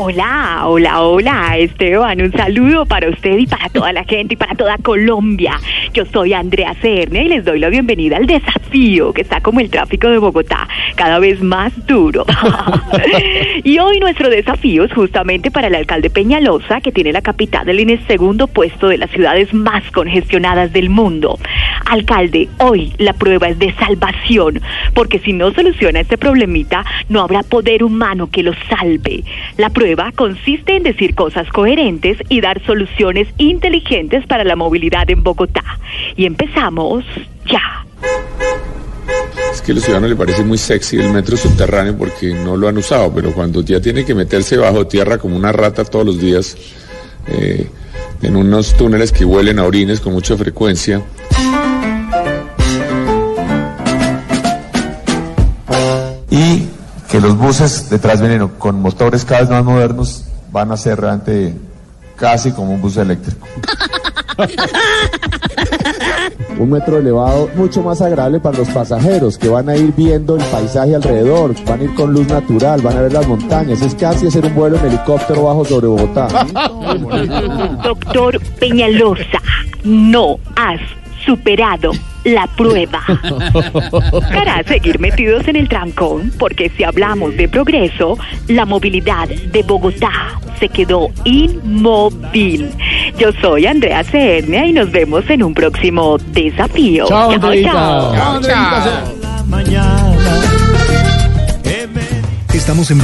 Hola, hola, hola, Esteban. Un saludo para usted y para toda la gente y para toda Colombia. Yo soy Andrea Cerne y les doy la bienvenida al desafío que está como el tráfico de Bogotá, cada vez más duro. y hoy nuestro desafío es justamente para el alcalde Peñalosa, que tiene la capital en el segundo puesto de las ciudades más congestionadas del mundo. Alcalde, hoy la prueba es de salvación, porque si no soluciona este problemita, no habrá poder humano que lo salve. La prueba consiste en decir cosas coherentes y dar soluciones inteligentes para la movilidad en Bogotá. Y empezamos ya. Es que a los ciudadanos les parece muy sexy el metro subterráneo porque no lo han usado, pero cuando ya tiene que meterse bajo tierra como una rata todos los días, eh, en unos túneles que huelen a orines con mucha frecuencia. Los buses detrás vienen con motores cada vez más modernos van a ser realmente casi como un bus eléctrico. un metro elevado mucho más agradable para los pasajeros que van a ir viendo el paisaje alrededor, van a ir con luz natural, van a ver las montañas. Es casi hacer un vuelo en helicóptero bajo sobre Bogotá. Doctor Peñalosa, no has superado la prueba. Para seguir metidos en el trancón, porque si hablamos de progreso, la movilidad de Bogotá se quedó inmóvil. Yo soy Andrea Cernia y nos vemos en un próximo desafío. Chao, chao. chao. chao. Estamos en